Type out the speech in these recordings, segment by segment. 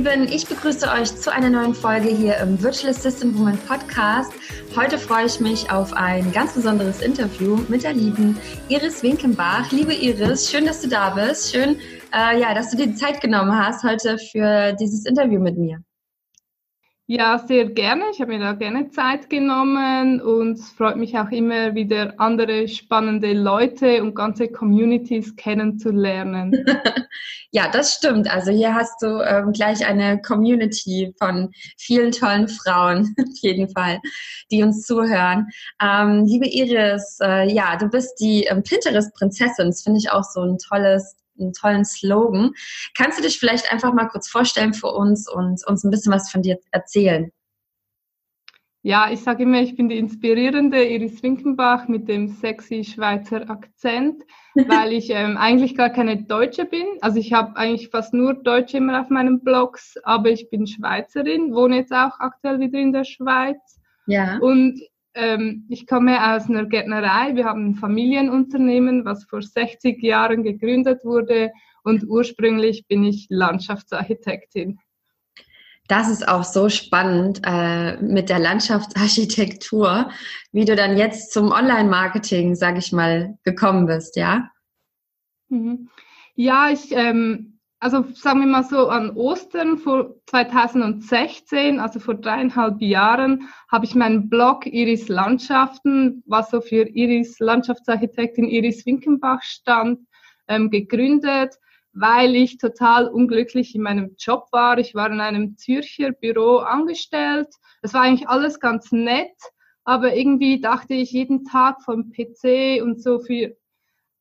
Lieben, ich begrüße euch zu einer neuen Folge hier im Virtual Assistant Woman Podcast. Heute freue ich mich auf ein ganz besonderes Interview mit der lieben Iris Winkenbach. Liebe Iris, schön, dass du da bist. Schön, äh, ja, dass du dir die Zeit genommen hast heute für dieses Interview mit mir. Ja, sehr gerne. Ich habe mir da gerne Zeit genommen und es freut mich auch immer wieder andere spannende Leute und ganze Communities kennenzulernen. ja, das stimmt. Also hier hast du ähm, gleich eine Community von vielen tollen Frauen, auf jeden Fall, die uns zuhören. Ähm, liebe Iris, äh, ja, du bist die ähm, Pinterest-Prinzessin. Das finde ich auch so ein tolles einen tollen Slogan. Kannst du dich vielleicht einfach mal kurz vorstellen für uns und uns ein bisschen was von dir erzählen? Ja, ich sage immer, ich bin die inspirierende Iris Winkenbach mit dem sexy Schweizer Akzent, weil ich ähm, eigentlich gar keine Deutsche bin. Also ich habe eigentlich fast nur Deutsche immer auf meinen Blogs, aber ich bin Schweizerin, wohne jetzt auch aktuell wieder in der Schweiz. Ja. Und ähm, ich komme aus einer Gärtnerei. Wir haben ein Familienunternehmen, was vor 60 Jahren gegründet wurde und ursprünglich bin ich Landschaftsarchitektin. Das ist auch so spannend äh, mit der Landschaftsarchitektur, wie du dann jetzt zum Online-Marketing, sage ich mal, gekommen bist, ja? Mhm. Ja, ich ähm, also sagen wir mal so, an Ostern vor 2016, also vor dreieinhalb Jahren, habe ich meinen Blog Iris Landschaften, was so für Iris Landschaftsarchitektin Iris Winkenbach stand, ähm, gegründet, weil ich total unglücklich in meinem Job war. Ich war in einem Zürcher Büro angestellt. Es war eigentlich alles ganz nett, aber irgendwie dachte ich jeden Tag vom PC und so für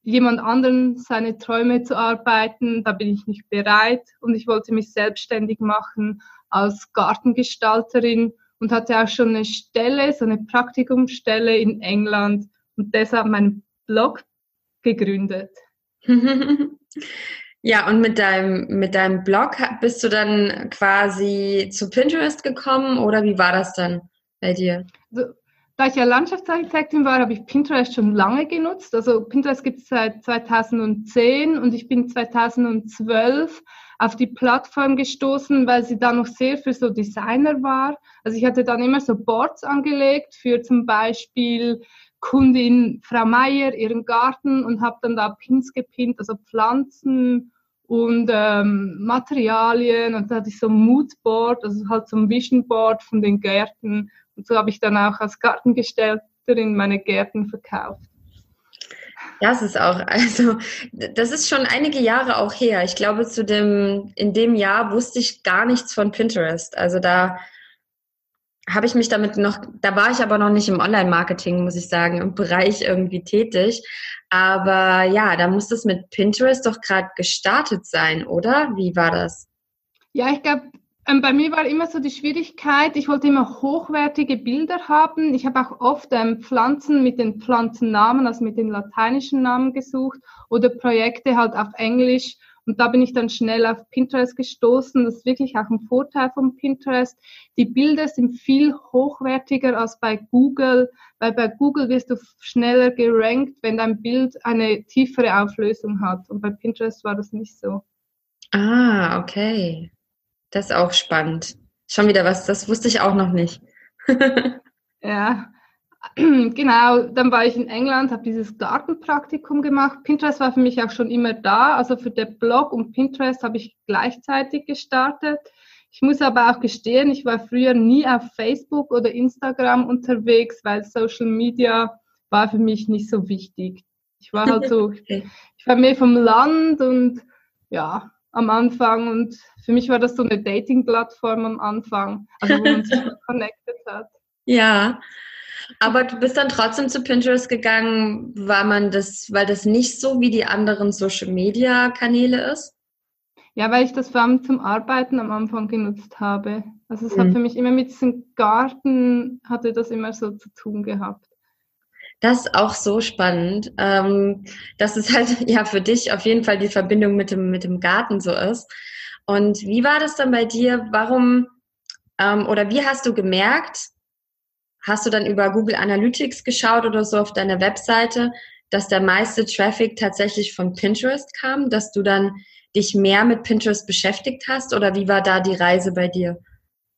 jemand anderen seine Träume zu arbeiten, da bin ich nicht bereit und ich wollte mich selbstständig machen als Gartengestalterin und hatte auch schon eine Stelle, so eine Praktikumsstelle in England und deshalb meinen Blog gegründet. Ja, und mit deinem, mit deinem Blog bist du dann quasi zu Pinterest gekommen oder wie war das dann bei dir? Also, da ich ja Landschaftsarchitektin war, habe ich Pinterest schon lange genutzt. Also Pinterest gibt es seit 2010 und ich bin 2012 auf die Plattform gestoßen, weil sie da noch sehr für so Designer war. Also ich hatte dann immer so Boards angelegt für zum Beispiel Kundin Frau Meier, ihren Garten und habe dann da Pins gepinnt, also Pflanzen und ähm, Materialien und da hatte ich so ein Moodboard, also halt so ein Vision Board von den Gärten und so habe ich dann auch als Gartengestalterin meine Gärten verkauft. Das ist auch, also das ist schon einige Jahre auch her. Ich glaube, zu dem, in dem Jahr wusste ich gar nichts von Pinterest. Also da habe ich mich damit noch, da war ich aber noch nicht im Online-Marketing, muss ich sagen, im Bereich irgendwie tätig. Aber ja, da muss es mit Pinterest doch gerade gestartet sein, oder? Wie war das? Ja, ich glaube, ähm, bei mir war immer so die Schwierigkeit, ich wollte immer hochwertige Bilder haben. Ich habe auch oft ähm, Pflanzen mit den Pflanzennamen, also mit den lateinischen Namen gesucht oder Projekte halt auf Englisch. Und da bin ich dann schnell auf Pinterest gestoßen. Das ist wirklich auch ein Vorteil von Pinterest. Die Bilder sind viel hochwertiger als bei Google, weil bei Google wirst du schneller gerankt, wenn dein Bild eine tiefere Auflösung hat. Und bei Pinterest war das nicht so. Ah, okay. Das ist auch spannend. Schon wieder was, das wusste ich auch noch nicht. ja, genau. Dann war ich in England, habe dieses Gartenpraktikum gemacht. Pinterest war für mich auch schon immer da. Also für den Blog und Pinterest habe ich gleichzeitig gestartet. Ich muss aber auch gestehen, ich war früher nie auf Facebook oder Instagram unterwegs, weil Social Media war für mich nicht so wichtig. Ich war halt so, ich war mehr vom Land und ja, am Anfang und für mich war das so eine Dating-Plattform am Anfang, also wo man sich connected hat. Ja, aber du bist dann trotzdem zu Pinterest gegangen, weil man das, weil das nicht so wie die anderen Social Media Kanäle ist? Ja, weil ich das vor allem zum Arbeiten am Anfang genutzt habe. Also es mhm. hat für mich immer mit diesem Garten hatte das immer so zu tun gehabt. Das ist auch so spannend, ähm, dass es halt ja für dich auf jeden Fall die Verbindung mit dem, mit dem Garten so ist. Und wie war das dann bei dir? Warum ähm, oder wie hast du gemerkt, hast du dann über Google Analytics geschaut oder so auf deiner Webseite, dass der meiste Traffic tatsächlich von Pinterest kam, dass du dann dich mehr mit Pinterest beschäftigt hast oder wie war da die Reise bei dir?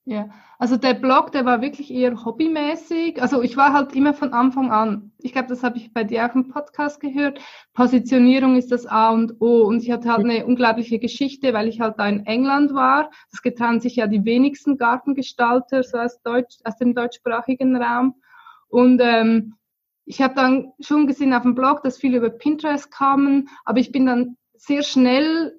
Ja, also der Blog, der war wirklich eher hobbymäßig. Also ich war halt immer von Anfang an, ich glaube, das habe ich bei dir auch im Podcast gehört, Positionierung ist das A und O. Und ich hatte halt eine unglaubliche Geschichte, weil ich halt da in England war. Das getan sich ja die wenigsten Gartengestalter, so aus, Deutsch, aus dem deutschsprachigen Raum. Und ähm, ich habe dann schon gesehen auf dem Blog, dass viele über Pinterest kamen, aber ich bin dann sehr schnell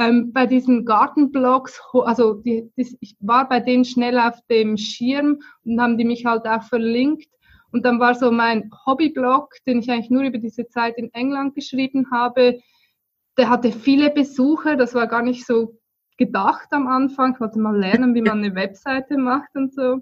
ähm, bei diesen Gartenblogs, also die, die, ich war bei denen schnell auf dem Schirm und haben die mich halt auch verlinkt. Und dann war so mein Hobbyblog, den ich eigentlich nur über diese Zeit in England geschrieben habe, der hatte viele Besucher, das war gar nicht so gedacht am Anfang. Ich wollte mal lernen, wie man eine Webseite macht und so.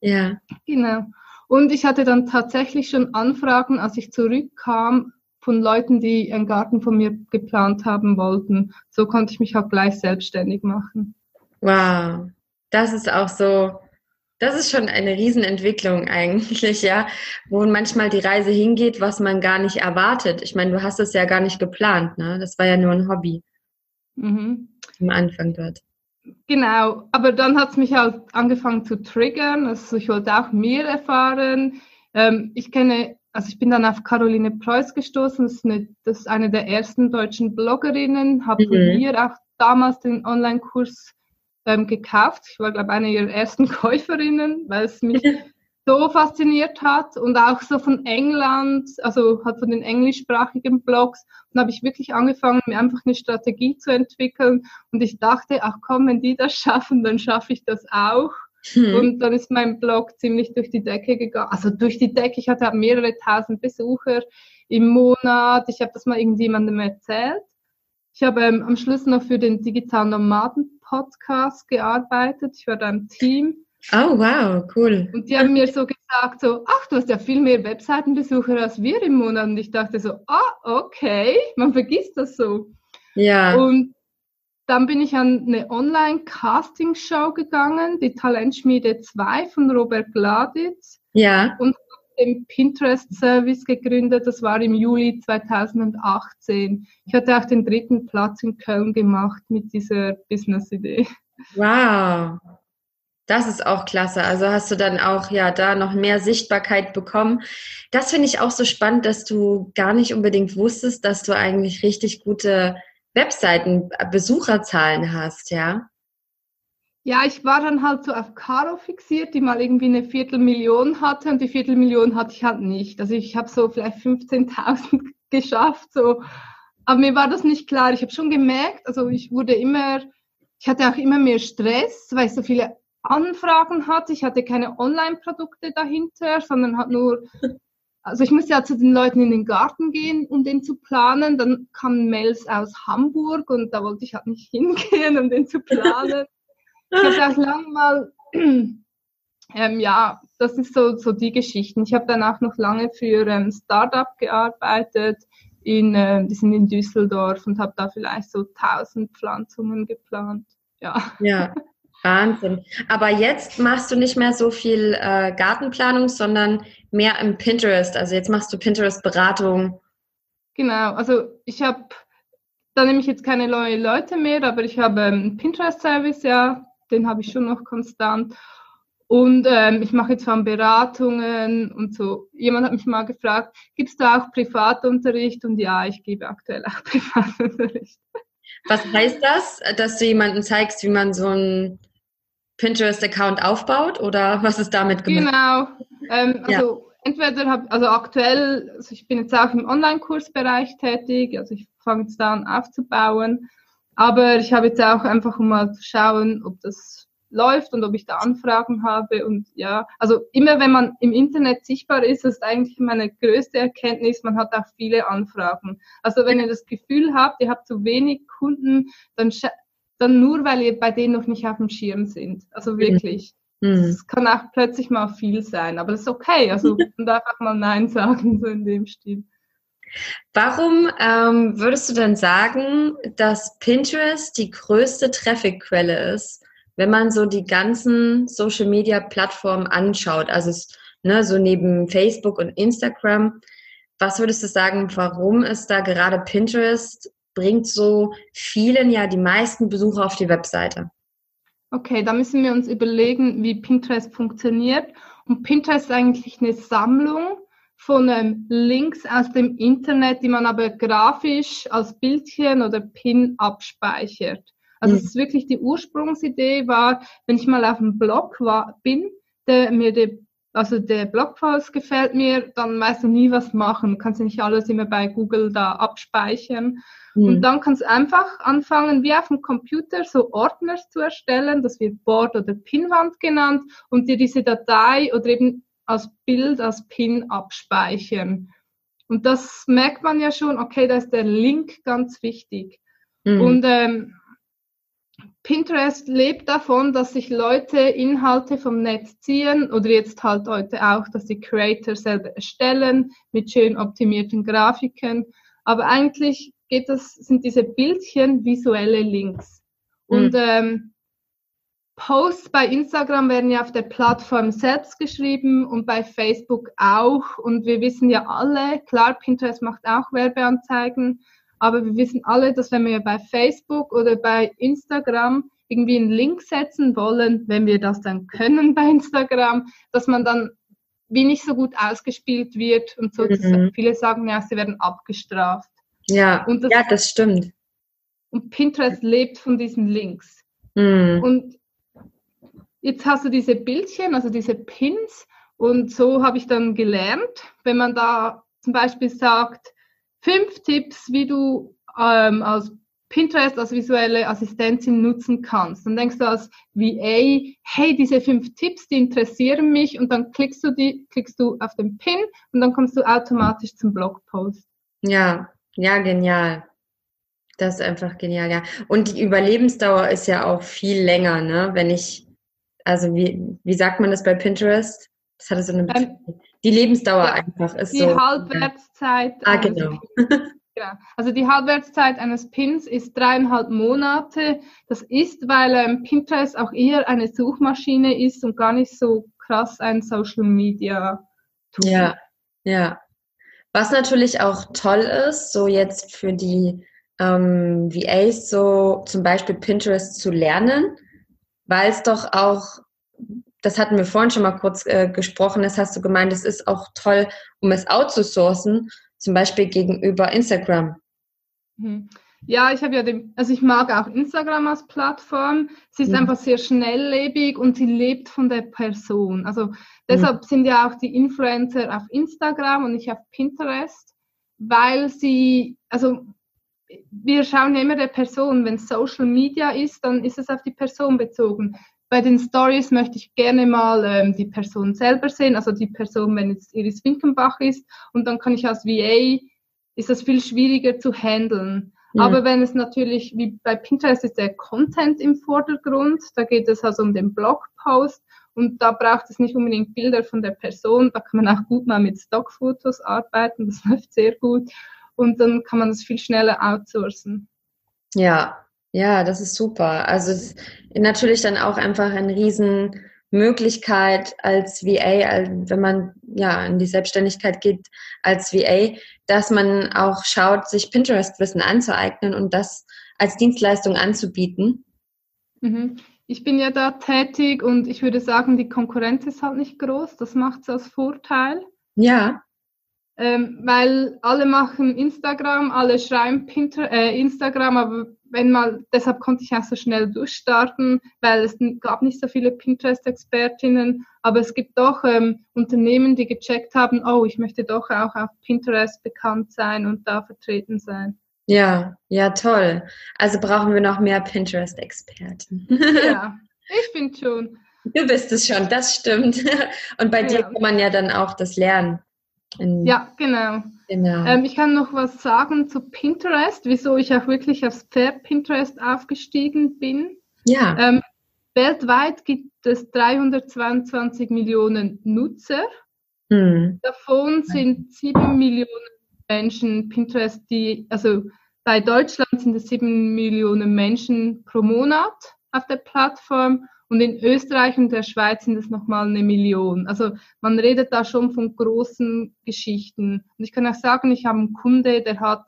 Ja. Genau. Und ich hatte dann tatsächlich schon Anfragen, als ich zurückkam, von Leuten, die einen Garten von mir geplant haben wollten. So konnte ich mich auch gleich selbstständig machen. Wow, das ist auch so, das ist schon eine Riesenentwicklung eigentlich, ja, wo manchmal die Reise hingeht, was man gar nicht erwartet. Ich meine, du hast es ja gar nicht geplant, ne? Das war ja nur ein Hobby. Mhm. Am Anfang dort. Genau, aber dann hat es mich halt angefangen zu triggern. Also ich wollte auch mehr erfahren. Ähm, ich kenne also ich bin dann auf Caroline Preuß gestoßen, das ist eine, das ist eine der ersten deutschen Bloggerinnen, habe mhm. von ihr auch damals den Online-Kurs ähm, gekauft. Ich war, glaube ich, eine ihrer ersten Käuferinnen, weil es mich so fasziniert hat und auch so von England, also halt von den englischsprachigen Blogs. Und habe ich wirklich angefangen, mir einfach eine Strategie zu entwickeln. Und ich dachte, ach komm, wenn die das schaffen, dann schaffe ich das auch. Hm. Und dann ist mein Blog ziemlich durch die Decke gegangen. Also durch die Decke, ich hatte mehrere tausend Besucher im Monat. Ich habe das mal irgendjemandem erzählt. Ich habe ähm, am Schluss noch für den Digitalen Nomaden Podcast gearbeitet. Ich war da im Team. Oh, wow, cool. Und die haben mir so gesagt, so, ach, du hast ja viel mehr Webseitenbesucher als wir im Monat. Und ich dachte so, ah, okay, man vergisst das so. Ja. Und dann bin ich an eine Online-Casting-Show gegangen, die Talentschmiede 2 von Robert Gladitz. Ja. Und den Pinterest-Service gegründet. Das war im Juli 2018. Ich hatte auch den dritten Platz in Köln gemacht mit dieser Business-Idee. Wow. Das ist auch klasse. Also hast du dann auch ja da noch mehr Sichtbarkeit bekommen. Das finde ich auch so spannend, dass du gar nicht unbedingt wusstest, dass du eigentlich richtig gute Webseiten Besucherzahlen hast, ja? Ja, ich war dann halt so auf Caro fixiert, die mal irgendwie eine Viertelmillion hatte und die Viertelmillion hatte ich halt nicht. Also ich habe so vielleicht 15.000 geschafft, so. Aber mir war das nicht klar. Ich habe schon gemerkt, also ich wurde immer, ich hatte auch immer mehr Stress, weil ich so viele Anfragen hatte. Ich hatte keine Online-Produkte dahinter, sondern halt nur also ich musste ja zu den Leuten in den Garten gehen, um den zu planen. Dann kamen Mails aus Hamburg und da wollte ich halt nicht hingehen, um den zu planen. ich habe auch lang mal, ähm, ja, das ist so, so die Geschichten. Ich habe danach noch lange für ähm, Startup gearbeitet. In, äh, die sind in Düsseldorf und habe da vielleicht so 1000 Pflanzungen geplant. Ja. Ja, Wahnsinn. Aber jetzt machst du nicht mehr so viel äh, Gartenplanung, sondern mehr im Pinterest. Also jetzt machst du Pinterest-Beratung. Genau, also ich habe, da nehme ich jetzt keine neuen Leute mehr, aber ich habe einen ähm, Pinterest-Service, ja, den habe ich schon noch konstant. Und ähm, ich mache jetzt von Beratungen und so. Jemand hat mich mal gefragt, gibst du auch Privatunterricht? Und ja, ich gebe aktuell auch Privatunterricht. Was heißt das, dass du jemanden zeigst, wie man so ein Pinterest-Account aufbaut oder was ist damit gemeint? Genau. Ähm, also ja. entweder habe, also aktuell, also ich bin jetzt auch im Online-Kursbereich tätig, also ich fange jetzt da an aufzubauen, aber ich habe jetzt auch einfach um mal zu schauen, ob das läuft und ob ich da Anfragen habe und ja, also immer wenn man im Internet sichtbar ist, ist eigentlich meine größte Erkenntnis, man hat auch viele Anfragen. Also wenn ihr das Gefühl habt, ihr habt zu wenig Kunden, dann dann nur, weil ihr bei denen noch nicht auf dem Schirm sind. Also mhm. wirklich. Mhm. Es kann auch plötzlich mal viel sein, aber das ist okay. Also und einfach mal Nein sagen, so in dem Stil. Warum ähm, würdest du denn sagen, dass Pinterest die größte Traffic-Quelle ist, wenn man so die ganzen Social-Media-Plattformen anschaut? Also ne, so neben Facebook und Instagram. was würdest du sagen, warum ist da gerade Pinterest bringt so vielen ja die meisten Besucher auf die Webseite? Okay, da müssen wir uns überlegen, wie Pinterest funktioniert. Und Pinterest ist eigentlich eine Sammlung von ähm, Links aus dem Internet, die man aber grafisch als Bildchen oder Pin abspeichert. Also mhm. es ist wirklich die Ursprungsidee war, wenn ich mal auf dem Blog war, bin, der mir der, also der Blogpost gefällt mir, dann weißt du nie was machen. Du kannst nicht alles immer bei Google da abspeichern. Mhm. Und dann kannst du einfach anfangen, wie auf dem Computer so Ordner zu erstellen. Das wird Board oder Pinwand genannt und dir diese Datei oder eben als Bild, als Pin abspeichern. Und das merkt man ja schon, okay, da ist der Link ganz wichtig. Mhm. Und ähm, Pinterest lebt davon, dass sich Leute Inhalte vom Netz ziehen oder jetzt halt heute auch, dass die Creator selber erstellen mit schön optimierten Grafiken. Aber eigentlich geht das, sind diese Bildchen visuelle Links. Mhm. Und ähm, Posts bei Instagram werden ja auf der Plattform selbst geschrieben und bei Facebook auch. Und wir wissen ja alle, klar, Pinterest macht auch Werbeanzeigen, aber wir wissen alle, dass wenn wir bei Facebook oder bei Instagram irgendwie einen Link setzen wollen, wenn wir das dann können bei Instagram, dass man dann wie nicht so gut ausgespielt wird und so. Mhm. Viele sagen ja, sie werden abgestraft. Ja, das, ja, das stimmt. Und Pinterest lebt von diesen Links. Mhm. Und jetzt hast du diese Bildchen, also diese Pins. Und so habe ich dann gelernt, wenn man da zum Beispiel sagt, fünf Tipps, wie du ähm, als Pinterest als visuelle Assistentin nutzen kannst. Dann denkst du als VA, hey, diese fünf Tipps, die interessieren mich und dann klickst du die, klickst du auf den Pin und dann kommst du automatisch zum Blogpost. Ja, ja, genial. Das ist einfach genial, ja. Und die Überlebensdauer ist ja auch viel länger, ne? Wenn ich also wie, wie sagt man das bei Pinterest? Das hatte so eine ähm, Die Lebensdauer ja, einfach ist die so. Die Halbwertszeit. Ah, genau. Ja, also die Halbwertszeit eines Pins ist dreieinhalb Monate. Das ist, weil ähm, Pinterest auch eher eine Suchmaschine ist und gar nicht so krass ein Social Media Tool. Ja, ja. Was natürlich auch toll ist, so jetzt für die ähm, VAs so zum Beispiel Pinterest zu lernen, weil es doch auch, das hatten wir vorhin schon mal kurz äh, gesprochen, das hast du gemeint, es ist auch toll, um es outzusourcen, zum Beispiel gegenüber Instagram. Mhm. Ja, ich habe ja den, also ich mag auch Instagram als Plattform. Sie ist mhm. einfach sehr schnelllebig und sie lebt von der Person. Also deshalb mhm. sind ja auch die Influencer auf Instagram und nicht auf Pinterest, weil sie, also wir schauen ja immer der Person. Wenn Social Media ist, dann ist es auf die Person bezogen. Bei den Stories möchte ich gerne mal ähm, die Person selber sehen, also die Person, wenn es Iris Winkenbach ist. Und dann kann ich als VA, ist das viel schwieriger zu handeln. Ja. Aber wenn es natürlich, wie bei Pinterest ist der Content im Vordergrund, da geht es also um den Blogpost und da braucht es nicht unbedingt Bilder von der Person, da kann man auch gut mal mit Stockfotos arbeiten, das läuft sehr gut und dann kann man das viel schneller outsourcen. Ja, ja, das ist super. Also es ist natürlich dann auch einfach eine Riesenmöglichkeit als VA, wenn man ja in die Selbstständigkeit geht als VA, dass man auch schaut, sich Pinterest-Wissen anzueignen und das als Dienstleistung anzubieten. Mhm. Ich bin ja da tätig und ich würde sagen, die Konkurrenz ist halt nicht groß. Das macht es als Vorteil. Ja ähm, weil alle machen Instagram, alle schreiben Pinter äh, Instagram, aber wenn mal, deshalb konnte ich auch so schnell durchstarten, weil es gab nicht so viele Pinterest-Expertinnen, aber es gibt doch ähm, Unternehmen, die gecheckt haben, oh, ich möchte doch auch auf Pinterest bekannt sein und da vertreten sein. Ja, ja, toll. Also brauchen wir noch mehr Pinterest-Experten. ja, ich finde schon. Du bist es schon, das stimmt. Und bei ja. dir kann man ja dann auch das lernen. In ja, genau. genau. Ähm, ich kann noch was sagen zu Pinterest, wieso ich auch wirklich aufs Pferd Pinterest aufgestiegen bin. Ja. Ähm, weltweit gibt es 322 Millionen Nutzer. Hm. Davon sind 7 Millionen Menschen Pinterest, die, also bei Deutschland sind es 7 Millionen Menschen pro Monat. Auf der Plattform und in Österreich und der Schweiz sind es nochmal eine Million. Also man redet da schon von großen Geschichten. Und ich kann auch sagen, ich habe einen Kunde, der hat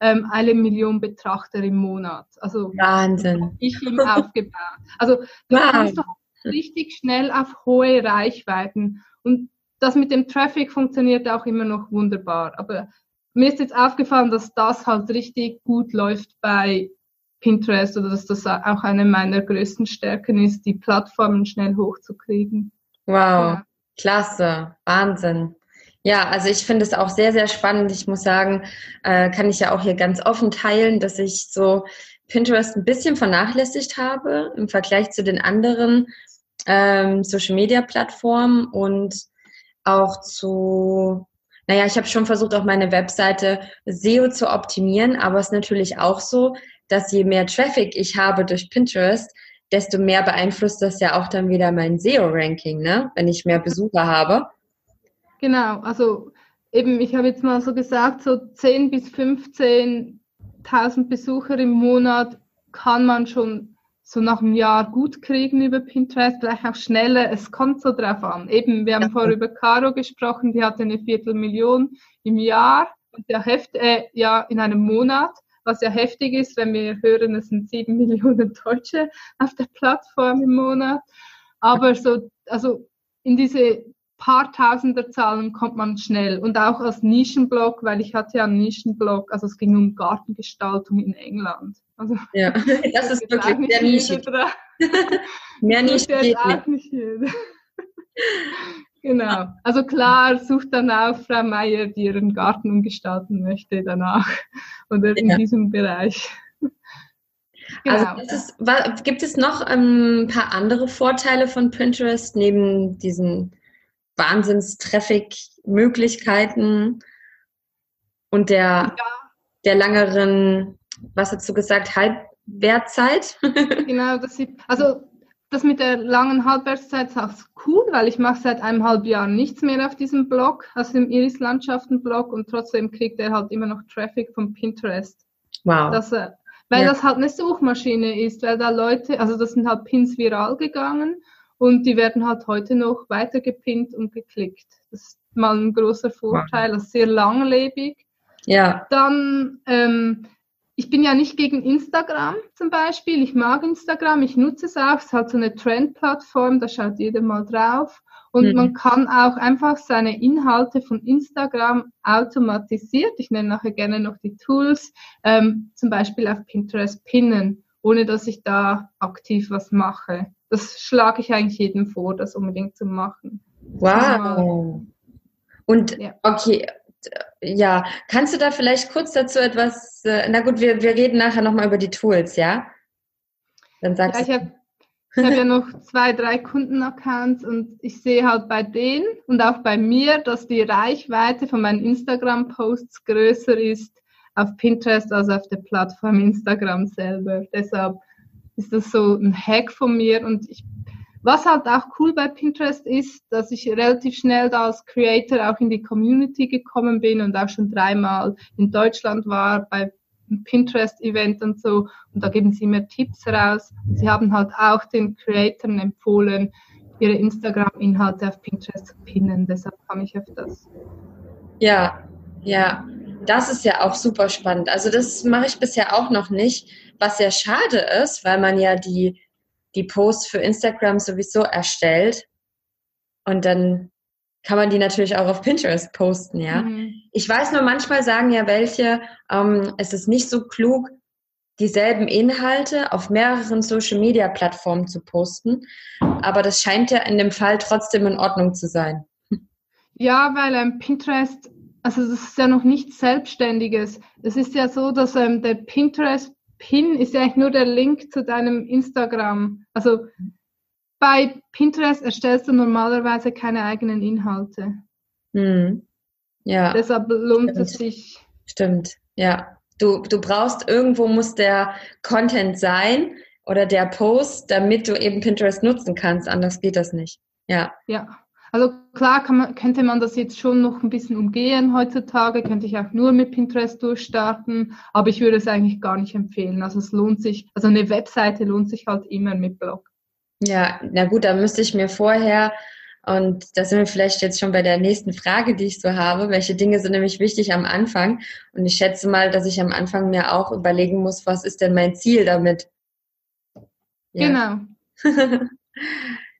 ähm, eine Million Betrachter im Monat. Also Wahnsinn. Ich ihm aufgebaut. Also du wow. kannst doch richtig schnell auf hohe Reichweiten. Und das mit dem Traffic funktioniert auch immer noch wunderbar. Aber mir ist jetzt aufgefallen, dass das halt richtig gut läuft bei Pinterest oder dass das auch eine meiner größten Stärken ist, die Plattformen schnell hochzukriegen. Wow, ja. klasse, Wahnsinn. Ja, also ich finde es auch sehr, sehr spannend. Ich muss sagen, äh, kann ich ja auch hier ganz offen teilen, dass ich so Pinterest ein bisschen vernachlässigt habe im Vergleich zu den anderen ähm, Social-Media-Plattformen und auch zu naja, ich habe schon versucht, auch meine Webseite SEO zu optimieren, aber es ist natürlich auch so, dass je mehr Traffic ich habe durch Pinterest, desto mehr beeinflusst das ja auch dann wieder mein SEO-Ranking, ne? wenn ich mehr Besucher habe. Genau, also eben, ich habe jetzt mal so gesagt, so 10 bis 15.000 Besucher im Monat kann man schon so nach einem Jahr gut kriegen über Pinterest, vielleicht auch schneller. Es kommt so drauf an. Eben, wir haben ja. vorher über Caro gesprochen, die hatte eine Viertelmillion im Jahr, ja, heft, äh, ja in einem Monat, was ja heftig ist, wenn wir hören, es sind sieben Millionen Deutsche auf der Plattform im Monat. Aber so, also in diese paar Tausender Zahlen kommt man schnell und auch als Nischenblog, weil ich hatte ja einen Nischenblog, also es ging um Gartengestaltung in England. Also, ja, das ist wirklich sehr nischig. Mehr geht nicht jeder. Genau. Also klar, sucht dann auch Frau Meier, die ihren Garten umgestalten möchte danach oder in ja. diesem Bereich. Also genau. Also ist, gibt es noch ähm, ein paar andere Vorteile von Pinterest neben diesen Wahnsinnstraffic-Möglichkeiten und der, ja. der langeren, was hast du gesagt, Halbwertzeit? genau, das sieht, also das mit der langen Halbwertszeit ist auch cool, weil ich mache seit eineinhalb Jahren nichts mehr auf diesem Blog, also im Iris Landschaften Blog und trotzdem kriegt er halt immer noch Traffic von Pinterest. Wow. Das, äh, weil ja. das halt eine Suchmaschine ist, weil da Leute, also das sind halt Pins viral gegangen und die werden halt heute noch weiter gepinnt und geklickt. Das ist mal ein großer Vorteil, das ist sehr langlebig. Ja. Dann, ähm, ich bin ja nicht gegen Instagram zum Beispiel. Ich mag Instagram, ich nutze es auch. Es halt so eine Trend-Plattform, da schaut jeder mal drauf. Und mhm. man kann auch einfach seine Inhalte von Instagram automatisiert, ich nenne nachher gerne noch die Tools, ähm, zum Beispiel auf Pinterest pinnen, ohne dass ich da aktiv was mache das schlage ich eigentlich jedem vor, das unbedingt zu machen. Wow. Und ja. okay, ja, kannst du da vielleicht kurz dazu etwas, äh, na gut, wir, wir reden nachher nochmal über die Tools, ja? Dann sagst ja, ich habe ja noch zwei, drei Kundenaccounts und ich sehe halt bei denen und auch bei mir, dass die Reichweite von meinen Instagram-Posts größer ist auf Pinterest als auf der Plattform Instagram selber. Deshalb ist das so ein Hack von mir und ich, was halt auch cool bei Pinterest ist, dass ich relativ schnell da als Creator auch in die Community gekommen bin und auch schon dreimal in Deutschland war bei Pinterest-Event und so und da geben sie mir Tipps raus und sie haben halt auch den Creatoren empfohlen, ihre Instagram-Inhalte auf Pinterest zu pinnen, deshalb kam ich auf das. Ja, ja, das ist ja auch super spannend. Also das mache ich bisher auch noch nicht was sehr schade ist, weil man ja die, die Posts für Instagram sowieso erstellt und dann kann man die natürlich auch auf Pinterest posten, ja. Mhm. Ich weiß nur, manchmal sagen ja welche, ähm, es ist nicht so klug, dieselben Inhalte auf mehreren Social-Media-Plattformen zu posten, aber das scheint ja in dem Fall trotzdem in Ordnung zu sein. Ja, weil ähm, Pinterest, also das ist ja noch nichts Selbstständiges. Es ist ja so, dass ähm, der Pinterest Pin ist ja eigentlich nur der Link zu deinem Instagram. Also bei Pinterest erstellst du normalerweise keine eigenen Inhalte. Hm. Ja. Deshalb lohnt Stimmt. es sich. Stimmt, ja. Du, du brauchst, irgendwo muss der Content sein oder der Post, damit du eben Pinterest nutzen kannst. Anders geht das nicht. Ja. Ja. Also klar man, könnte man das jetzt schon noch ein bisschen umgehen heutzutage, könnte ich auch nur mit Pinterest durchstarten, aber ich würde es eigentlich gar nicht empfehlen. Also es lohnt sich, also eine Webseite lohnt sich halt immer mit Blog. Ja, na gut, da müsste ich mir vorher, und da sind wir vielleicht jetzt schon bei der nächsten Frage, die ich so habe, welche Dinge sind nämlich wichtig am Anfang? Und ich schätze mal, dass ich am Anfang mir auch überlegen muss, was ist denn mein Ziel damit? Ja. Genau.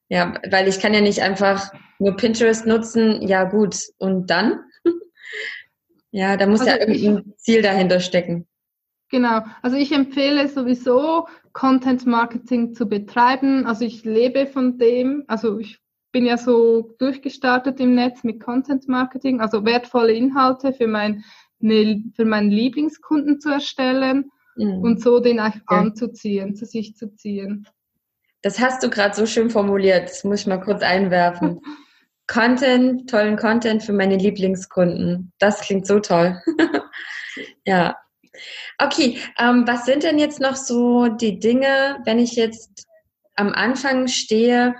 ja, weil ich kann ja nicht einfach nur Pinterest nutzen, ja gut, und dann? ja, da muss also ja irgendein ich, Ziel dahinter stecken. Genau, also ich empfehle sowieso, Content Marketing zu betreiben. Also ich lebe von dem, also ich bin ja so durchgestartet im Netz mit Content Marketing, also wertvolle Inhalte für, mein, ne, für meinen Lieblingskunden zu erstellen mhm. und so den auch ja. anzuziehen, zu sich zu ziehen. Das hast du gerade so schön formuliert, das muss ich mal kurz einwerfen. Content, tollen Content für meine Lieblingskunden. Das klingt so toll. ja. Okay, ähm, was sind denn jetzt noch so die Dinge, wenn ich jetzt am Anfang stehe,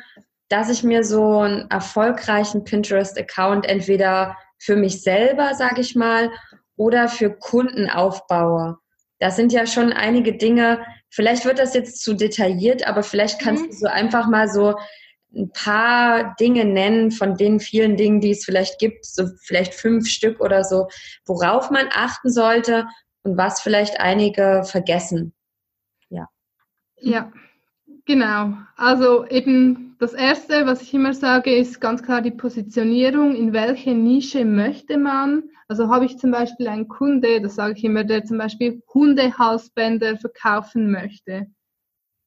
dass ich mir so einen erfolgreichen Pinterest-Account entweder für mich selber, sage ich mal, oder für Kunden aufbaue? Das sind ja schon einige Dinge. Vielleicht wird das jetzt zu detailliert, aber vielleicht kannst mhm. du so einfach mal so ein paar Dinge nennen von den vielen Dingen, die es vielleicht gibt, so vielleicht fünf Stück oder so, worauf man achten sollte und was vielleicht einige vergessen. Ja. Ja, genau. Also eben das Erste, was ich immer sage, ist ganz klar die Positionierung. In welche Nische möchte man? Also habe ich zum Beispiel einen Kunde, das sage ich immer, der zum Beispiel Hundehalsbänder verkaufen möchte.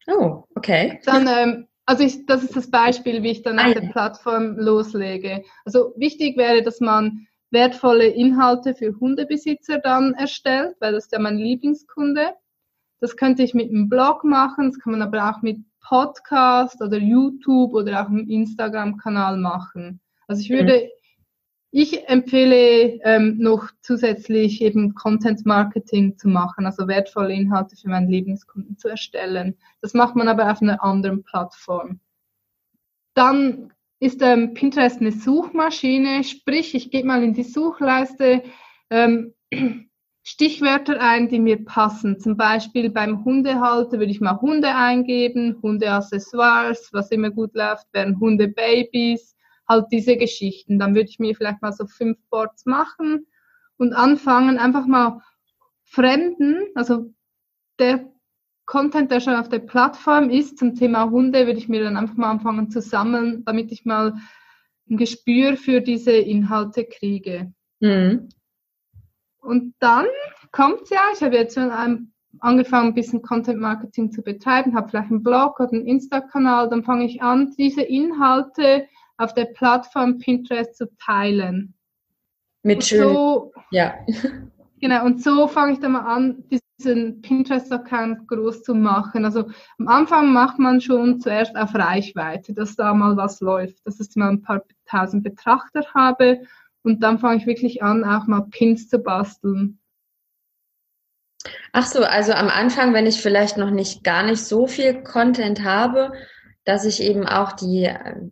Oh, okay. Dann ähm, also ich, das ist das Beispiel, wie ich dann auf der Plattform loslege. Also wichtig wäre, dass man wertvolle Inhalte für Hundebesitzer dann erstellt, weil das ist ja mein Lieblingskunde. Das könnte ich mit einem Blog machen, das kann man aber auch mit Podcast oder YouTube oder auch einem Instagram-Kanal machen. Also ich würde mhm. Ich empfehle ähm, noch zusätzlich eben Content Marketing zu machen, also wertvolle Inhalte für meinen Lieblingskunden zu erstellen. Das macht man aber auf einer anderen Plattform. Dann ist ähm, Pinterest eine Suchmaschine, sprich, ich gebe mal in die Suchleiste ähm, Stichwörter ein, die mir passen. Zum Beispiel beim Hundehalter würde ich mal Hunde eingeben, Hundeaccessoires, was immer gut läuft, wären Hundebabys, halt diese Geschichten. Dann würde ich mir vielleicht mal so fünf Boards machen und anfangen, einfach mal Fremden, also der Content, der schon auf der Plattform ist zum Thema Hunde, würde ich mir dann einfach mal anfangen zu sammeln, damit ich mal ein Gespür für diese Inhalte kriege. Mhm. Und dann kommt ja, ich habe jetzt schon angefangen, ein bisschen Content Marketing zu betreiben, habe vielleicht einen Blog oder einen Insta-Kanal, dann fange ich an, diese Inhalte auf der Plattform Pinterest zu teilen. Mit schön. So, ja. Genau, und so fange ich dann mal an, diesen Pinterest-Account groß zu machen. Also am Anfang macht man schon zuerst auf Reichweite, dass da mal was läuft, dass ich mal ein paar tausend Betrachter habe und dann fange ich wirklich an, auch mal Pins zu basteln. Ach so, also am Anfang, wenn ich vielleicht noch nicht gar nicht so viel Content habe, dass ich eben auch die,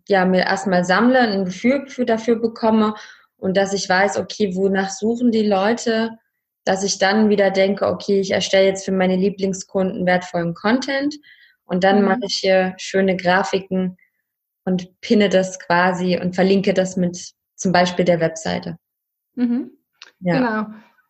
ja, mir erstmal sammle, ein Gefühl für, dafür bekomme und dass ich weiß, okay, wonach suchen die Leute, dass ich dann wieder denke, okay, ich erstelle jetzt für meine Lieblingskunden wertvollen Content und dann mhm. mache ich hier schöne Grafiken und pinne das quasi und verlinke das mit zum Beispiel der Webseite. Mhm. Ja.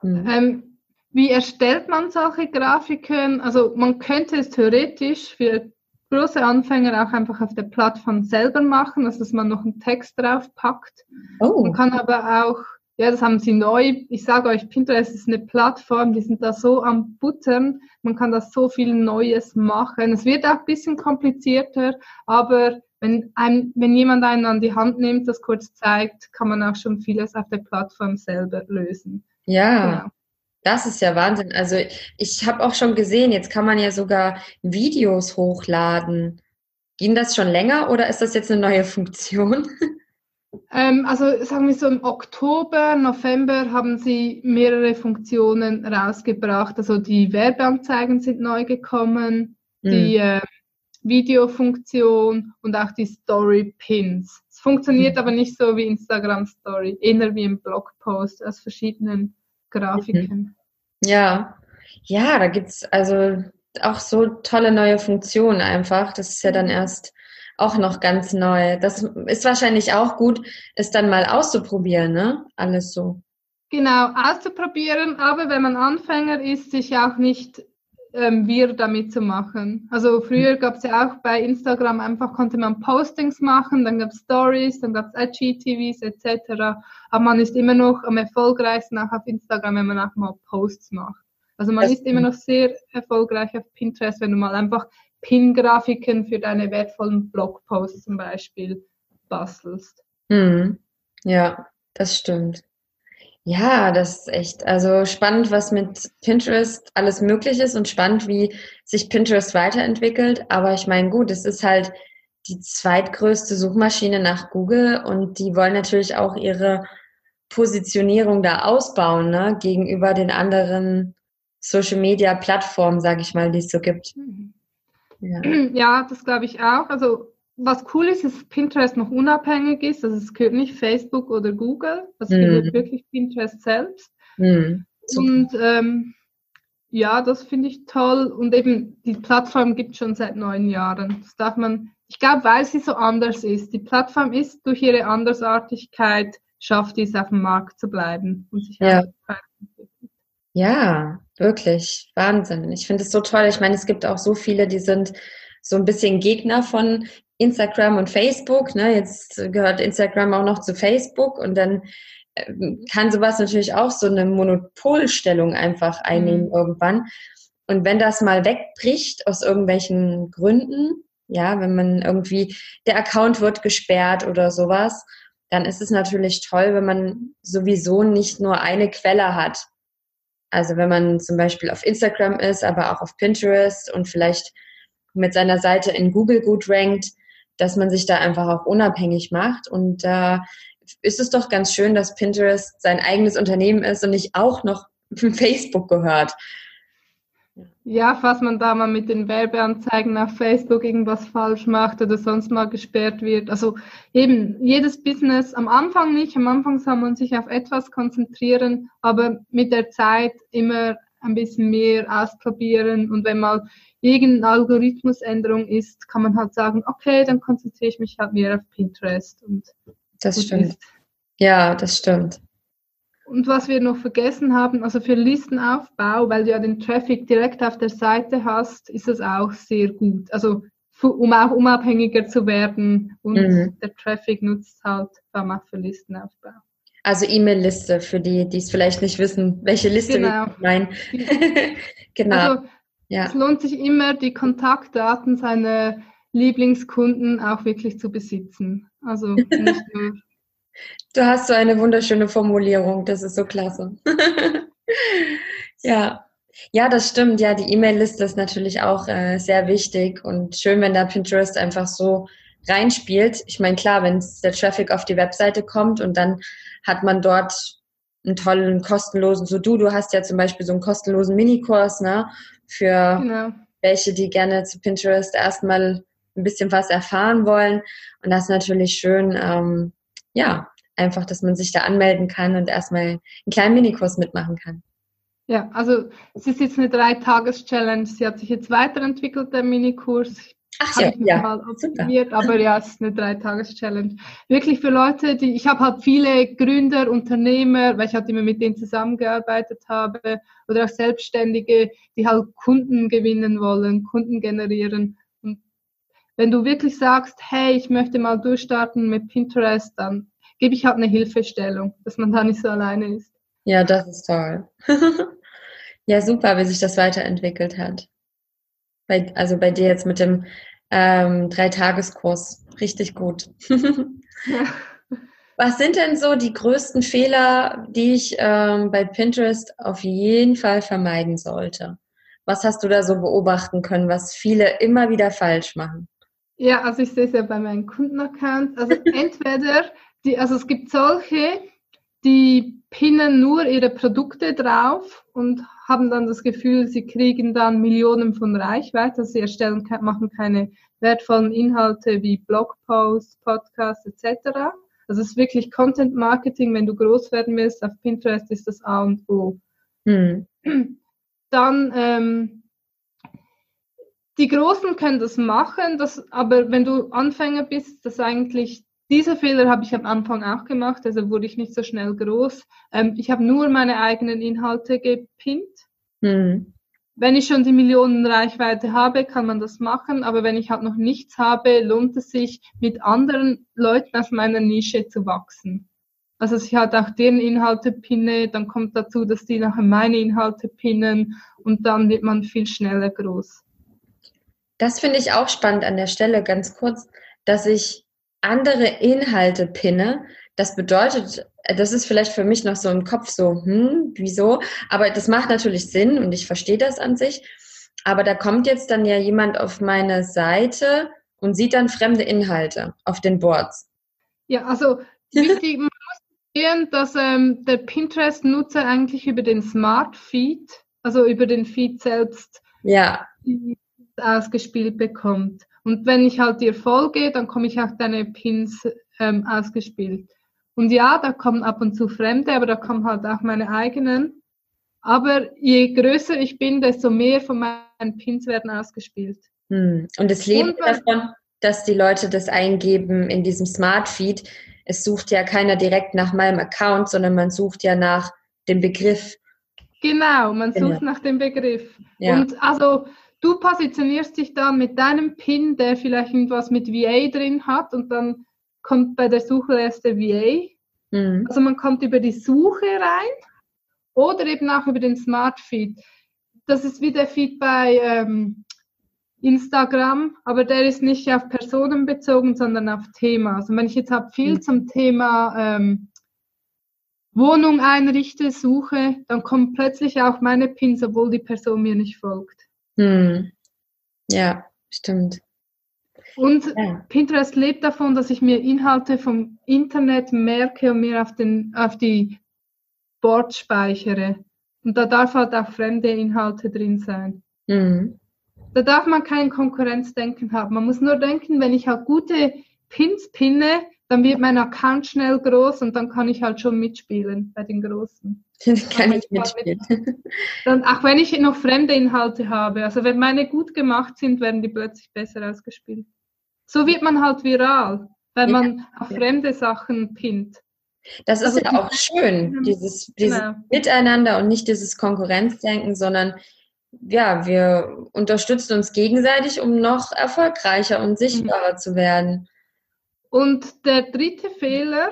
Genau. Mhm. Ähm, wie erstellt man solche Grafiken? Also man könnte es theoretisch für große Anfänger auch einfach auf der Plattform selber machen, also dass man noch einen Text drauf packt. Oh. Man kann aber auch, ja, das haben sie neu, ich sage euch, Pinterest ist eine Plattform, die sind da so am Buttern, man kann da so viel Neues machen. Es wird auch ein bisschen komplizierter, aber wenn, ein, wenn jemand einen an die Hand nimmt, das kurz zeigt, kann man auch schon vieles auf der Plattform selber lösen. Ja. Genau. Das ist ja Wahnsinn. Also ich habe auch schon gesehen, jetzt kann man ja sogar Videos hochladen. Ging das schon länger oder ist das jetzt eine neue Funktion? Ähm, also sagen wir so im Oktober, November haben sie mehrere Funktionen rausgebracht. Also die Werbeanzeigen sind neu gekommen, mhm. die äh, Videofunktion und auch die Story Pins. Es funktioniert mhm. aber nicht so wie Instagram Story, eher wie ein Blogpost aus verschiedenen Grafiken. Mhm. Ja, ja, da gibt's also auch so tolle neue Funktionen einfach. Das ist ja dann erst auch noch ganz neu. Das ist wahrscheinlich auch gut, es dann mal auszuprobieren, ne? Alles so. Genau, auszuprobieren, aber wenn man Anfänger ist, sich auch nicht ähm, wir damit zu machen. Also früher gab es ja auch bei Instagram einfach konnte man Postings machen, dann gab es Stories, dann gab es IGTVs etc. Aber man ist immer noch am erfolgreichsten auch auf Instagram, wenn man auch mal Posts macht. Also man das ist immer noch sehr erfolgreich auf Pinterest, wenn du mal einfach Pin-Grafiken für deine wertvollen Blogposts zum Beispiel bastelst. Mhm. Ja, das stimmt. Ja, das ist echt, also spannend, was mit Pinterest alles möglich ist und spannend, wie sich Pinterest weiterentwickelt. Aber ich meine, gut, es ist halt die zweitgrößte Suchmaschine nach Google und die wollen natürlich auch ihre Positionierung da ausbauen, ne, gegenüber den anderen Social Media Plattformen, sage ich mal, die es so gibt. Mhm. Ja, ja das glaube ich auch. Also was cool ist, ist, dass Pinterest noch unabhängig ist. Also es gehört nicht Facebook oder Google. Es mm. gehört wirklich Pinterest selbst. Mm. Und ähm, ja, das finde ich toll. Und eben die Plattform gibt es schon seit neun Jahren. Das darf man, ich glaube, weil sie so anders ist. Die Plattform ist durch ihre Andersartigkeit, schafft es auf dem Markt zu bleiben und sich ja. Ja, wirklich. Wahnsinn. Ich finde es so toll. Ich meine, es gibt auch so viele, die sind so ein bisschen Gegner von Instagram und Facebook. Ne? Jetzt gehört Instagram auch noch zu Facebook und dann ähm, kann sowas natürlich auch so eine Monopolstellung einfach einnehmen mhm. irgendwann. Und wenn das mal wegbricht aus irgendwelchen Gründen, ja, wenn man irgendwie, der Account wird gesperrt oder sowas, dann ist es natürlich toll, wenn man sowieso nicht nur eine Quelle hat. Also wenn man zum Beispiel auf Instagram ist, aber auch auf Pinterest und vielleicht mit seiner Seite in Google gut rankt, dass man sich da einfach auch unabhängig macht. Und da äh, ist es doch ganz schön, dass Pinterest sein eigenes Unternehmen ist und nicht auch noch Facebook gehört. Ja, falls man da mal mit den Werbeanzeigen auf Facebook irgendwas falsch macht oder sonst mal gesperrt wird. Also eben jedes Business am Anfang nicht, am Anfang soll man sich auf etwas konzentrieren, aber mit der Zeit immer ein bisschen mehr ausprobieren und wenn mal irgendeine Algorithmusänderung ist, kann man halt sagen, okay, dann konzentriere ich mich halt mehr auf Pinterest. Und das stimmt. Ist. Ja, das stimmt. Und was wir noch vergessen haben, also für Listenaufbau, weil du ja den Traffic direkt auf der Seite hast, ist das auch sehr gut. Also um auch unabhängiger zu werden und mhm. der Traffic nutzt halt vor allem auch für Listenaufbau. Also E-Mail-Liste für die, die es vielleicht nicht wissen, welche Liste genau. wir meinen. genau. Also ja. Es lohnt sich immer, die Kontaktdaten seiner Lieblingskunden auch wirklich zu besitzen. Also nicht nur. Du hast so eine wunderschöne Formulierung, das ist so klasse. ja. Ja, das stimmt. Ja, die E-Mail-Liste ist natürlich auch äh, sehr wichtig und schön, wenn da Pinterest einfach so reinspielt. Ich meine, klar, wenn der Traffic auf die Webseite kommt und dann hat man dort einen tollen, kostenlosen, so du, du hast ja zum Beispiel so einen kostenlosen Minikurs, ne, für genau. welche, die gerne zu Pinterest erstmal ein bisschen was erfahren wollen. Und das ist natürlich schön, ähm, ja, einfach, dass man sich da anmelden kann und erstmal einen kleinen Minikurs mitmachen kann. Ja, also es ist jetzt eine Drei-Tages-Challenge. Sie hat sich jetzt weiterentwickelt, der Minikurs. Ich Ach ja, ja. Mal optimiert, aber ja, es ist eine Drei-Tages-Challenge. Wirklich für Leute, die, ich habe halt viele Gründer, Unternehmer, weil ich halt immer mit denen zusammengearbeitet habe, oder auch Selbstständige, die halt Kunden gewinnen wollen, Kunden generieren. Und wenn du wirklich sagst, hey, ich möchte mal durchstarten mit Pinterest, dann gebe ich halt eine Hilfestellung, dass man da nicht so alleine ist. Ja, das ist toll. ja, super, wie sich das weiterentwickelt hat. Bei, also bei dir jetzt mit dem ähm, Dreitageskurs. Richtig gut. Was sind denn so die größten Fehler, die ich ähm, bei Pinterest auf jeden Fall vermeiden sollte? Was hast du da so beobachten können, was viele immer wieder falsch machen? Ja, also ich sehe es ja bei meinen Kundenaccount. Also entweder, die, also es gibt solche, die pinnen nur ihre Produkte drauf und haben dann das Gefühl, sie kriegen dann Millionen von Reichweite, also sie erstellen, machen keine wertvollen Inhalte wie Blogposts, Podcasts etc. Also es ist wirklich Content Marketing, wenn du groß werden willst, auf Pinterest ist das A und O. Hm. Dann ähm, die Großen können das machen, das, aber wenn du Anfänger bist, das eigentlich, diese Fehler habe ich am Anfang auch gemacht, also wurde ich nicht so schnell groß. Ähm, ich habe nur meine eigenen Inhalte gepinnt. Mhm. Wenn ich schon die Millionen Reichweite habe, kann man das machen, aber wenn ich halt noch nichts habe, lohnt es sich, mit anderen Leuten aus meiner Nische zu wachsen. Also dass ich halt auch deren Inhalte pinne, dann kommt dazu, dass die nachher meine Inhalte pinnen und dann wird man viel schneller groß. Das finde ich auch spannend an der Stelle, ganz kurz, dass ich andere Inhalte pinne. Das bedeutet, das ist vielleicht für mich noch so im Kopf so, hm, wieso? Aber das macht natürlich Sinn und ich verstehe das an sich. Aber da kommt jetzt dann ja jemand auf meine Seite und sieht dann fremde Inhalte auf den Boards. Ja, also wichtig, man muss sehen, dass ähm, der Pinterest-Nutzer eigentlich über den Smart Feed, also über den Feed selbst, ja ausgespielt bekommt. Und wenn ich halt dir folge, dann komme ich auch deine Pins ähm, ausgespielt. Und ja, da kommen ab und zu Fremde, aber da kommen halt auch meine eigenen. Aber je größer ich bin, desto mehr von meinen Pins werden ausgespielt. Hm. Und es lebt davon, dass die Leute das eingeben in diesem Smart Feed. Es sucht ja keiner direkt nach meinem Account, sondern man sucht ja nach dem Begriff. Genau, man sucht genau. nach dem Begriff. Ja. Und also du positionierst dich dann mit deinem Pin, der vielleicht irgendwas mit VA drin hat und dann kommt bei der Suchleiste VA. Mhm. Also man kommt über die Suche rein oder eben auch über den Smart Feed. Das ist wie der Feed bei ähm, Instagram, aber der ist nicht auf Personen bezogen, sondern auf Thema. Also wenn ich jetzt habe viel mhm. zum Thema ähm, Wohnung einrichte, suche, dann kommt plötzlich auch meine Pins, obwohl die Person mir nicht folgt. Hm. Ja, stimmt. Und ja. Pinterest lebt davon, dass ich mir Inhalte vom Internet merke und mir auf, den, auf die Board speichere. Und da darf halt auch fremde Inhalte drin sein. Mhm. Da darf man kein Konkurrenzdenken haben. Man muss nur denken, wenn ich halt gute Pins pinne, dann wird mein Account schnell groß und dann kann ich halt schon mitspielen bei den Großen. kann ich mitspielen. Mit, dann, auch wenn ich noch fremde Inhalte habe, also wenn meine gut gemacht sind, werden die plötzlich besser ausgespielt. So wird man halt viral, weil ja, man auf ja. fremde Sachen pinnt. Das ist also ja auch schön, dieses, dieses genau. Miteinander und nicht dieses Konkurrenzdenken, sondern ja, wir unterstützen uns gegenseitig, um noch erfolgreicher und sichtbarer mhm. zu werden. Und der dritte Fehler,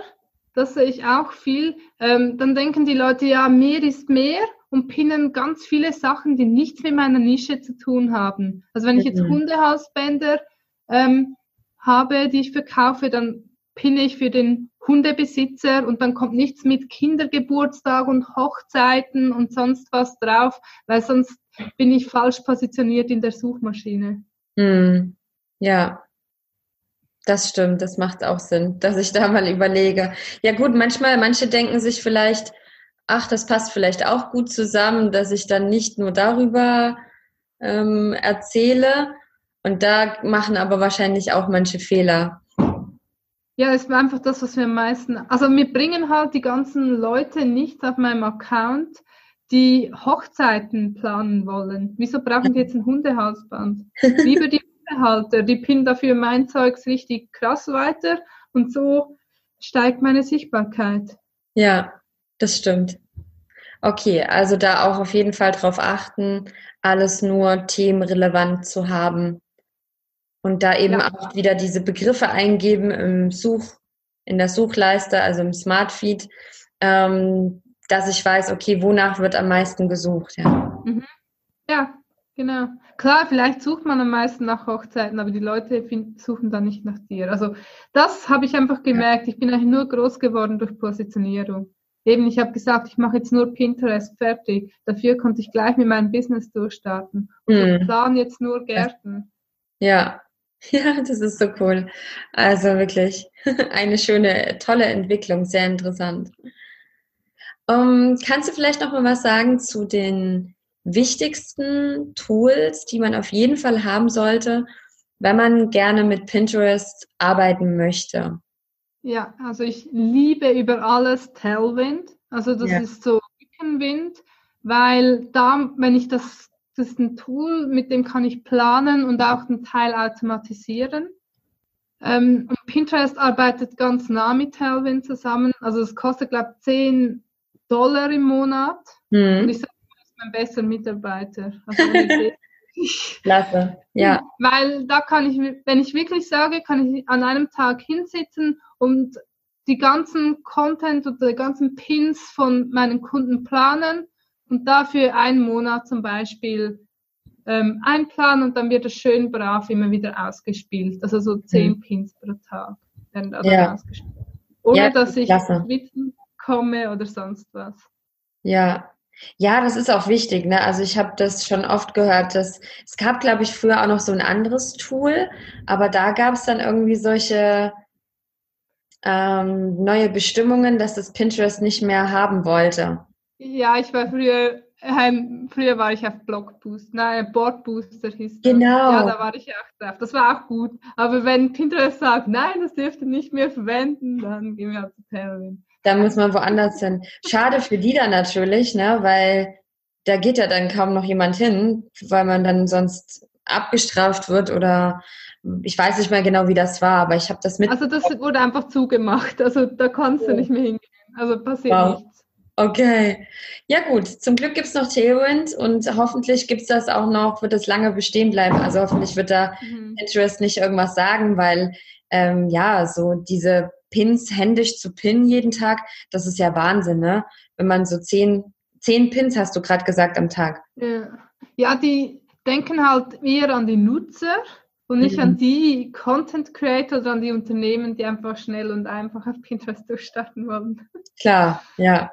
das sehe ich auch viel, ähm, dann denken die Leute, ja, mehr ist mehr und pinnen ganz viele Sachen, die nichts mit meiner Nische zu tun haben. Also wenn ich jetzt mhm. Hundehalsbänder ähm, habe, die ich verkaufe, dann pinne ich für den Hundebesitzer und dann kommt nichts mit Kindergeburtstag und Hochzeiten und sonst was drauf, weil sonst bin ich falsch positioniert in der Suchmaschine. Mhm. Ja, das stimmt, das macht auch Sinn, dass ich da mal überlege. Ja gut, manchmal, manche denken sich vielleicht, ach, das passt vielleicht auch gut zusammen, dass ich dann nicht nur darüber ähm, erzähle. Und da machen aber wahrscheinlich auch manche Fehler. Ja, es war einfach das, was wir am meisten. Also mir bringen halt die ganzen Leute nichts auf meinem Account, die Hochzeiten planen wollen. Wieso brauchen die jetzt ein Hundehalsband? Lieber die Halter, die pinnen dafür mein Zeugs richtig krass weiter und so steigt meine Sichtbarkeit. Ja, das stimmt. Okay, also da auch auf jeden Fall drauf achten, alles nur themenrelevant zu haben. Und da eben ja. auch wieder diese Begriffe eingeben im Such, in der Suchleiste, also im Smart Feed, ähm, dass ich weiß, okay, wonach wird am meisten gesucht, ja. Mhm. Ja, Genau. Klar, vielleicht sucht man am meisten nach Hochzeiten, aber die Leute find, suchen dann nicht nach dir. Also das habe ich einfach gemerkt. Ich bin eigentlich nur groß geworden durch Positionierung. Eben, ich habe gesagt, ich mache jetzt nur Pinterest fertig. Dafür konnte ich gleich mit meinem Business durchstarten. Und mm. ich plan jetzt nur Gärten. Ja. Ja, das ist so cool. Also wirklich eine schöne, tolle Entwicklung, sehr interessant. Um, kannst du vielleicht noch mal was sagen zu den wichtigsten Tools, die man auf jeden Fall haben sollte, wenn man gerne mit Pinterest arbeiten möchte? Ja, also ich liebe über alles Tailwind. Also das ja. ist so Rückenwind, weil da, wenn ich das, das ist ein Tool, mit dem kann ich planen und auch einen Teil automatisieren. Ähm, und Pinterest arbeitet ganz nah mit Tailwind zusammen. Also es kostet, glaube ich, 10 Dollar im Monat. Mhm. Und ich sage, das mein bester Mitarbeiter. Also Klasse, ja. Weil da kann ich, wenn ich wirklich sage, kann ich an einem Tag hinsitzen und die ganzen Content oder die ganzen Pins von meinen Kunden planen und dafür einen Monat zum Beispiel ähm, einplanen und dann wird es schön brav immer wieder ausgespielt. Also so zehn mhm. Pins pro Tag werden also ja. ausgespielt. Ohne ja, dass ich schwitzen komme oder sonst was. Ja. Ja, das ist auch wichtig. Ne? Also ich habe das schon oft gehört, dass es gab, glaube ich, früher auch noch so ein anderes Tool, aber da gab es dann irgendwie solche ähm, neue Bestimmungen, dass das Pinterest nicht mehr haben wollte. Ja, ich war früher ähm, früher war ich auf Blogboost, nein, Boardbooster hieß das. Genau. Ja, da war ich auch drauf. Das war auch gut. Aber wenn Pinterest sagt, nein, das dürft ihr nicht mehr verwenden, dann gehen wir halt zu Tailwind. Dann muss man woanders hin. Schade für die dann natürlich, ne, weil da geht ja dann kaum noch jemand hin, weil man dann sonst abgestraft wird oder ich weiß nicht mehr genau, wie das war, aber ich habe das mit. Also das wurde einfach zugemacht. Also da kannst du nicht mehr hingehen. Also passiert wow. nichts. Okay. Ja gut, zum Glück gibt es noch Tailwind und hoffentlich gibt es das auch noch, wird es lange bestehen bleiben. Also hoffentlich wird da mhm. Pinterest nicht irgendwas sagen, weil ähm, ja, so diese Pins händisch zu pinnen jeden Tag, das ist ja Wahnsinn, ne? Wenn man so zehn, zehn Pins, hast du gerade gesagt, am Tag. Ja. die denken halt eher an die Nutzer und nicht mhm. an die Content Creator oder an die Unternehmen, die einfach schnell und einfach auf Pinterest durchstarten wollen. Klar, ja.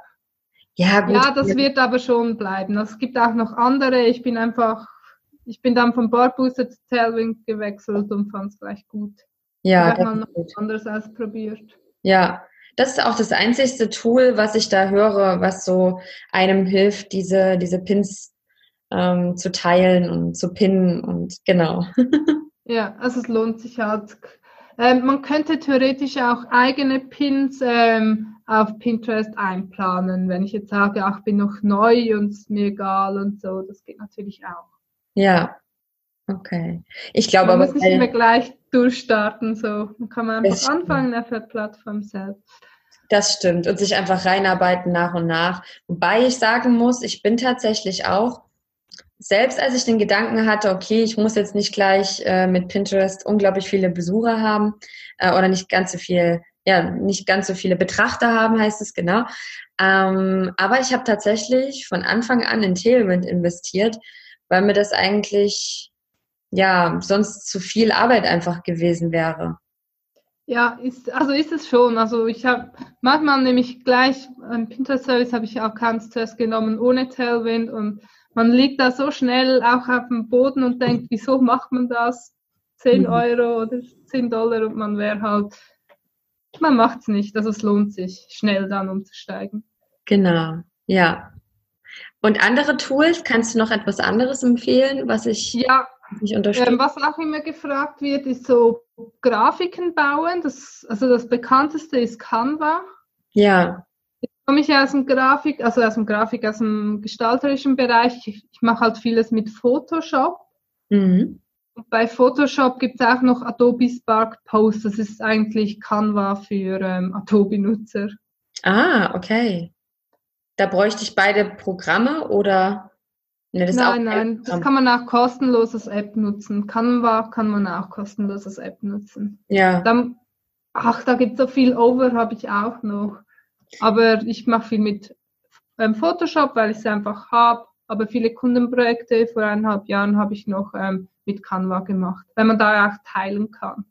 Ja, gut. Ja, das wird aber schon bleiben. Es gibt auch noch andere. Ich bin einfach, ich bin dann vom Booster zu Tailwind gewechselt und fand es gleich gut. Ja, das mal noch gut. anderes ausprobiert. Ja, das ist auch das einzigste Tool, was ich da höre, was so einem hilft, diese, diese Pins ähm, zu teilen und zu pinnen und genau. ja, also es lohnt sich halt. Ähm, man könnte theoretisch auch eigene Pins ähm, auf Pinterest einplanen. Wenn ich jetzt sage, ach, bin noch neu und es ist mir egal und so, das geht natürlich auch. Ja, okay. Ich glaube man aber. muss nicht immer gleich durchstarten, so. Kann man einfach anfangen auf der Plattform selbst. Das stimmt. Und sich einfach reinarbeiten nach und nach. Wobei ich sagen muss, ich bin tatsächlich auch, selbst als ich den Gedanken hatte, okay, ich muss jetzt nicht gleich äh, mit Pinterest unglaublich viele Besucher haben äh, oder nicht ganz so viel ja, nicht ganz so viele Betrachter haben, heißt es genau. Ähm, aber ich habe tatsächlich von Anfang an in Tailwind investiert, weil mir das eigentlich, ja, sonst zu viel Arbeit einfach gewesen wäre. Ja, ist, also ist es schon. Also ich habe manchmal nämlich gleich ein Pinterest-Service habe ich auch ganz zuerst genommen ohne Tailwind und man liegt da so schnell auch auf dem Boden und denkt, wieso macht man das? 10 mhm. Euro oder 10 Dollar und man wäre halt man macht es nicht. Also es lohnt sich, schnell dann umzusteigen. Genau, ja. Und andere Tools, kannst du noch etwas anderes empfehlen, was ich ja? Ähm, was auch immer gefragt wird, ist so Grafiken bauen. Das, also das bekannteste ist Canva. Ja. Ich komme ich aus dem Grafik, also aus dem Grafik, aus dem gestalterischen Bereich. Ich, ich mache halt vieles mit Photoshop. Mhm bei Photoshop gibt es auch noch Adobe Spark Post. Das ist eigentlich Canva für ähm, Adobe-Nutzer. Ah, okay. Da bräuchte ich beide Programme oder? Ne, das nein, nein, das kann man auch kostenloses App nutzen. Canva kann man auch kostenloses App nutzen. Ja. Dann, ach, da gibt es so viel Over, habe ich auch noch. Aber ich mache viel mit ähm, Photoshop, weil ich es einfach habe. Aber viele Kundenprojekte vor eineinhalb Jahren habe ich noch ähm, mit Canva gemacht, weil man da auch teilen kann.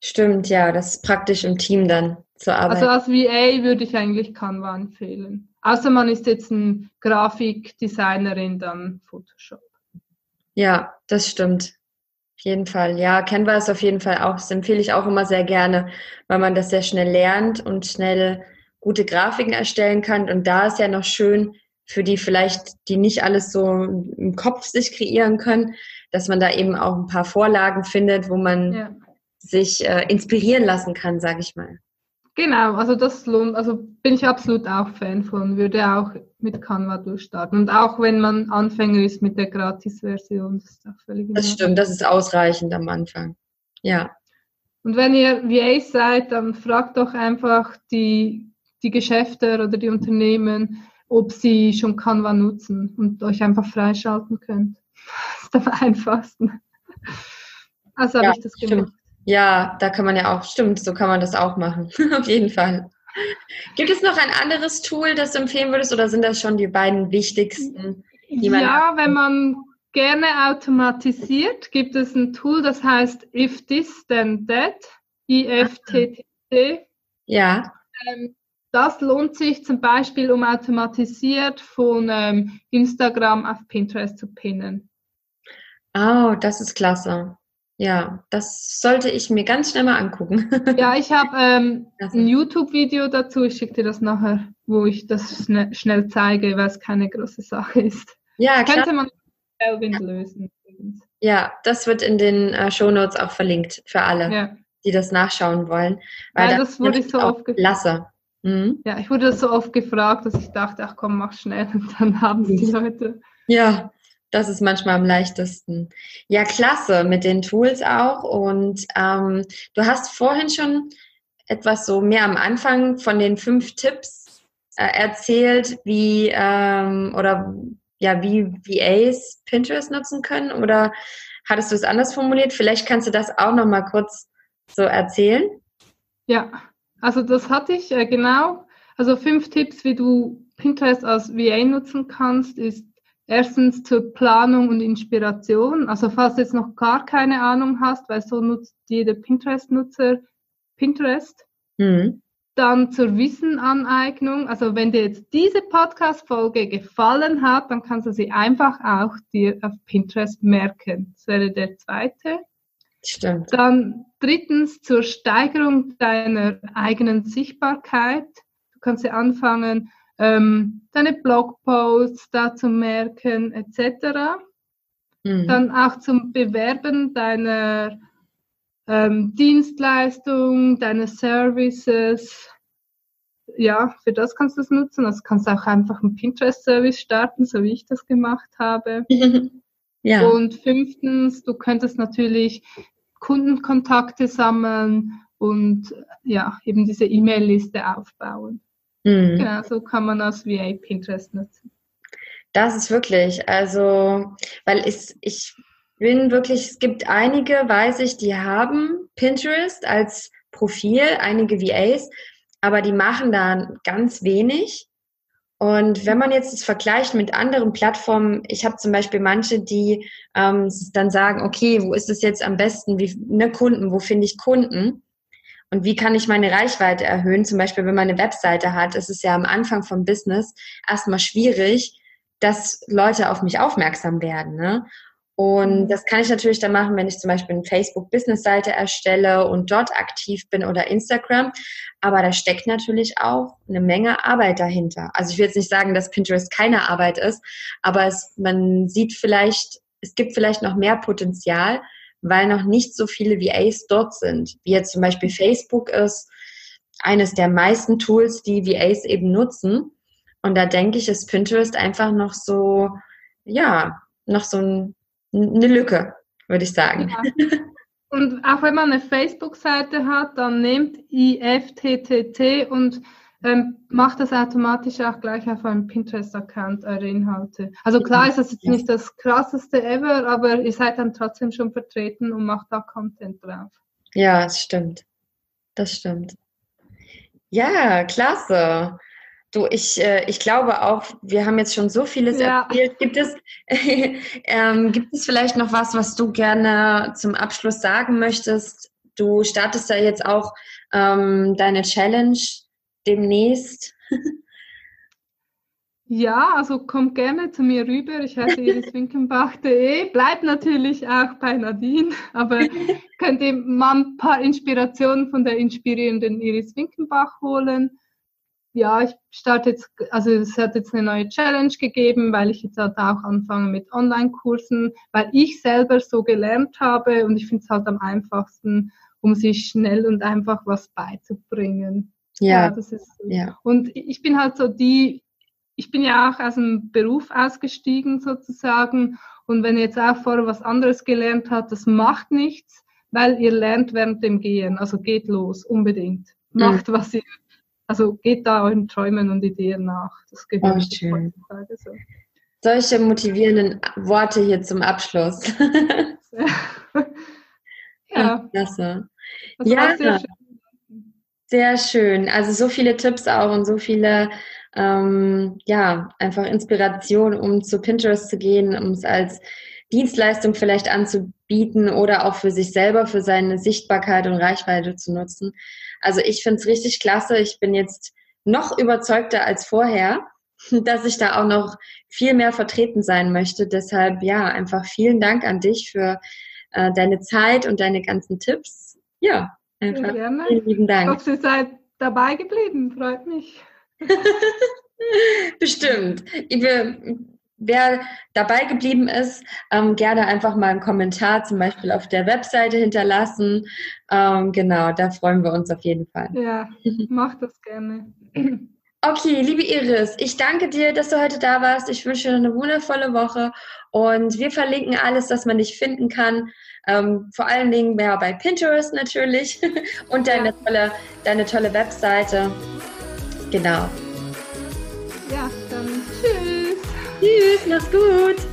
Stimmt, ja, das ist praktisch im Team dann zu arbeiten. Also als VA würde ich eigentlich Canva empfehlen. Außer man ist jetzt ein Grafikdesignerin, dann Photoshop. Ja, das stimmt. Auf jeden Fall. Ja, Canva ist auf jeden Fall auch, das empfehle ich auch immer sehr gerne, weil man das sehr schnell lernt und schnell gute Grafiken erstellen kann. Und da ist ja noch schön, für die vielleicht, die nicht alles so im Kopf sich kreieren können, dass man da eben auch ein paar Vorlagen findet, wo man ja. sich äh, inspirieren lassen kann, sage ich mal. Genau, also das lohnt, also bin ich absolut auch Fan von, würde auch mit Canva durchstarten. Und auch wenn man Anfänger ist mit der Gratis-Version, das ist auch völlig Das stimmt, das ist ausreichend am Anfang. Ja. Und wenn ihr VA seid, dann fragt doch einfach die, die Geschäfte oder die Unternehmen, ob sie schon Canva nutzen und euch einfach freischalten könnt. Das ist am einfachsten. Also ja, habe ich das gemacht. Stimmt. Ja, da kann man ja auch, stimmt, so kann man das auch machen. Auf jeden Fall. Gibt es noch ein anderes Tool, das du empfehlen würdest, oder sind das schon die beiden wichtigsten? Die ja, wenn man gerne automatisiert, gibt es ein Tool, das heißt If This Then That, IFTTT. Ja. Ähm, das lohnt sich zum Beispiel, um automatisiert von ähm, Instagram auf Pinterest zu pinnen. Oh, das ist klasse. Ja, das sollte ich mir ganz schnell mal angucken. ja, ich habe ähm, ein YouTube-Video dazu. Ich schicke dir das nachher, wo ich das schnell, schnell zeige, weil es keine große Sache ist. Ja, klar. Könnte man Tailwind lösen. Ja, das wird in den äh, Shownotes auch verlinkt für alle, ja. die das nachschauen wollen. Weil ja, das, wurde ich so oft gefragt. Mhm. Ja, ich wurde so oft gefragt, dass ich dachte, ach komm, mach schnell und dann haben es die Leute. Ja, das ist manchmal am leichtesten. Ja, klasse mit den Tools auch. Und ähm, du hast vorhin schon etwas so mehr am Anfang von den fünf Tipps äh, erzählt, wie ähm, oder ja, wie VAs Pinterest nutzen können. Oder hattest du es anders formuliert? Vielleicht kannst du das auch noch mal kurz so erzählen. Ja, also das hatte ich äh, genau. Also fünf Tipps, wie du Pinterest als VA nutzen kannst, ist Erstens zur Planung und Inspiration. Also falls du jetzt noch gar keine Ahnung hast, weil so nutzt jeder Pinterest-Nutzer Pinterest. Mhm. Dann zur Wissenaneignung. Also wenn dir jetzt diese Podcast-Folge gefallen hat, dann kannst du sie einfach auch dir auf Pinterest merken. Das wäre der zweite. Stimmt. Dann drittens zur Steigerung deiner eigenen Sichtbarkeit. Du kannst ja anfangen, ähm, deine Blogposts da zu merken etc. Mhm. Dann auch zum Bewerben deiner ähm, Dienstleistung, deiner Services. Ja, für das kannst du es nutzen. Also kannst du auch einfach einen Pinterest-Service starten, so wie ich das gemacht habe. ja. Und fünftens, du könntest natürlich Kundenkontakte sammeln und ja, eben diese E-Mail-Liste aufbauen. Mhm. Genau, so kann man das VA Pinterest nutzen. Das ist wirklich, also, weil ich, ich bin wirklich, es gibt einige, weiß ich, die haben Pinterest als Profil, einige VAs, aber die machen da ganz wenig. Und wenn man jetzt das vergleicht mit anderen Plattformen, ich habe zum Beispiel manche, die ähm, dann sagen, okay, wo ist es jetzt am besten, wie ne Kunden, wo finde ich Kunden? Und wie kann ich meine Reichweite erhöhen? Zum Beispiel, wenn man eine Webseite hat, ist es ja am Anfang vom Business erstmal schwierig, dass Leute auf mich aufmerksam werden. Ne? Und mhm. das kann ich natürlich dann machen, wenn ich zum Beispiel eine Facebook-Business-Seite erstelle und dort aktiv bin oder Instagram. Aber da steckt natürlich auch eine Menge Arbeit dahinter. Also ich will jetzt nicht sagen, dass Pinterest keine Arbeit ist, aber es, man sieht vielleicht, es gibt vielleicht noch mehr Potenzial, weil noch nicht so viele VAs dort sind, wie jetzt zum Beispiel Facebook ist eines der meisten Tools, die VAs eben nutzen. Und da denke ich, ist Pinterest einfach noch so, ja, noch so ein, eine Lücke, würde ich sagen. Ja. Und auch wenn man eine Facebook-Seite hat, dann nehmt IFTTT und ähm, macht das automatisch auch gleich auf einem Pinterest-Account eure Inhalte. Also klar ist das jetzt nicht das krasseste ever, aber ihr seid dann trotzdem schon vertreten und macht da Content drauf. Ja, das stimmt. Das stimmt. Ja, klasse. Du, ich, äh, ich glaube auch, wir haben jetzt schon so vieles ja. erzählt. Gibt es, ähm, gibt es vielleicht noch was, was du gerne zum Abschluss sagen möchtest? Du startest ja jetzt auch ähm, deine Challenge demnächst? Ja, also kommt gerne zu mir rüber. Ich heiße iriswinkenbach.de. Bleibt natürlich auch bei Nadine, aber könnt ihr mal ein paar Inspirationen von der inspirierenden Iris Winkenbach holen. ja, ich starte jetzt, also es hat jetzt eine neue Challenge gegeben, weil ich jetzt halt auch anfange mit Online-Kursen, weil ich selber so gelernt habe und ich finde es halt am einfachsten, um sich schnell und einfach was beizubringen. Ja, ja das ist so. ja. Und ich bin halt so die, ich bin ja auch aus dem Beruf ausgestiegen sozusagen und wenn ihr jetzt auch vorher was anderes gelernt habt, das macht nichts, weil ihr lernt während dem Gehen, also geht los, unbedingt. Macht, mhm. was ihr also geht da euren Träumen und Ideen nach. Das gehört oh, schön. So. Solche motivierenden Worte hier zum Abschluss. ja. Klasse. ja, sehr schön. Sehr schön. Also so viele Tipps auch und so viele ähm, ja, einfach Inspiration, um zu Pinterest zu gehen, um es als Dienstleistung vielleicht anzubieten oder auch für sich selber, für seine Sichtbarkeit und Reichweite zu nutzen. Also ich finde es richtig klasse. Ich bin jetzt noch überzeugter als vorher, dass ich da auch noch viel mehr vertreten sein möchte. Deshalb ja, einfach vielen Dank an dich für äh, deine Zeit und deine ganzen Tipps. Ja, einfach Gerne. vielen lieben Dank. Ich hoffe, ihr seid dabei geblieben. Freut mich. Bestimmt. Wir, wer dabei geblieben ist, ähm, gerne einfach mal einen Kommentar zum Beispiel auf der Webseite hinterlassen. Ähm, genau, da freuen wir uns auf jeden Fall. Ja, mach das gerne. Okay, liebe Iris, ich danke dir, dass du heute da warst. Ich wünsche dir eine wundervolle Woche und wir verlinken alles, was man dich finden kann. Ähm, vor allen Dingen ja, bei Pinterest natürlich und deine tolle, deine tolle Webseite. Genau. Ja, dann tschüss. Tschüss, mach's gut.